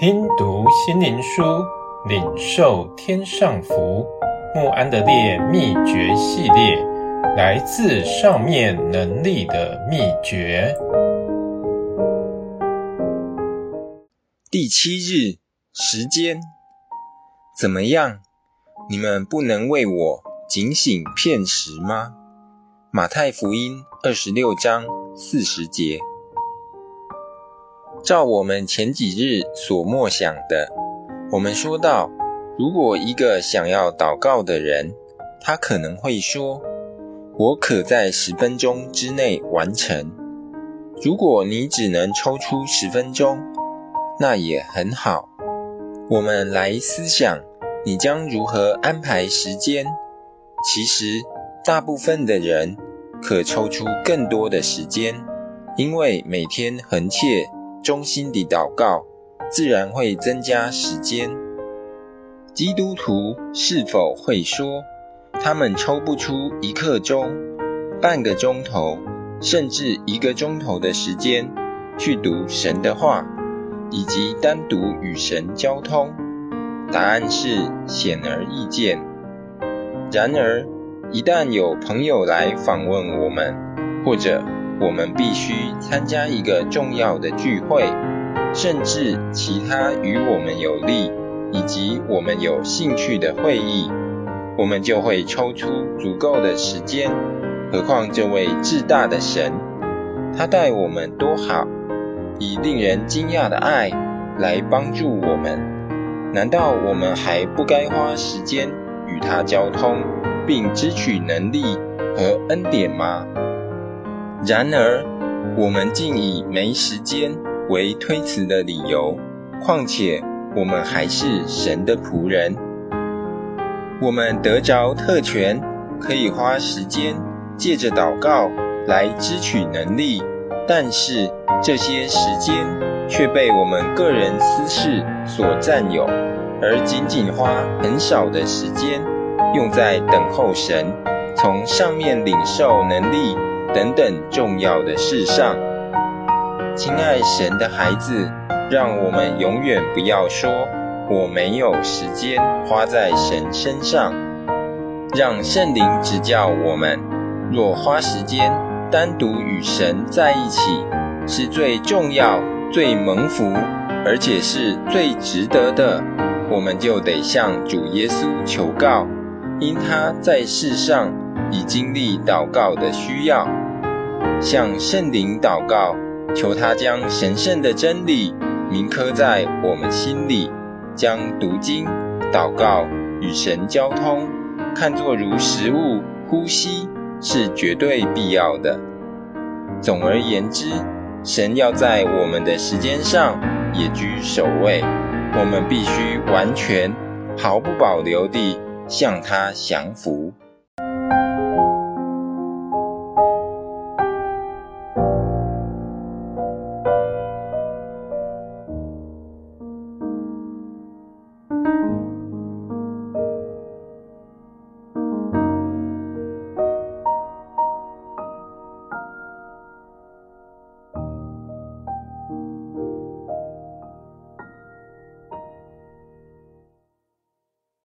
听读心灵书，领受天上福。慕安德烈秘诀系列，来自上面能力的秘诀。第七日，时间怎么样？你们不能为我警醒片时吗？马太福音二十六章四十节。照我们前几日所默想的，我们说到，如果一个想要祷告的人，他可能会说：“我可在十分钟之内完成。”如果你只能抽出十分钟，那也很好。我们来思想，你将如何安排时间？其实，大部分的人可抽出更多的时间，因为每天恒切。衷心地祷告，自然会增加时间。基督徒是否会说，他们抽不出一刻钟、半个钟头，甚至一个钟头的时间去读神的话，以及单独与神交通？答案是显而易见。然而，一旦有朋友来访问我们，或者我们必须参加一个重要的聚会，甚至其他与我们有利以及我们有兴趣的会议，我们就会抽出足够的时间。何况这位至大的神，他待我们多好，以令人惊讶的爱来帮助我们。难道我们还不该花时间与他交通，并支取能力和恩典吗？然而，我们竟以没时间为推辞的理由。况且，我们还是神的仆人，我们得着特权，可以花时间借着祷告来支取能力。但是，这些时间却被我们个人私事所占有，而仅仅花很少的时间用在等候神从上面领受能力。等等重要的事上，亲爱神的孩子，让我们永远不要说我没有时间花在神身上。让圣灵指教我们，若花时间单独与神在一起，是最重要、最蒙福，而且是最值得的，我们就得向主耶稣求告，因他在世上已经历祷告的需要。向圣灵祷告，求他将神圣的真理铭刻在我们心里，将读经、祷告与神交通看作如食物、呼吸，是绝对必要的。总而言之，神要在我们的时间上也居首位，我们必须完全、毫不保留地向他降服。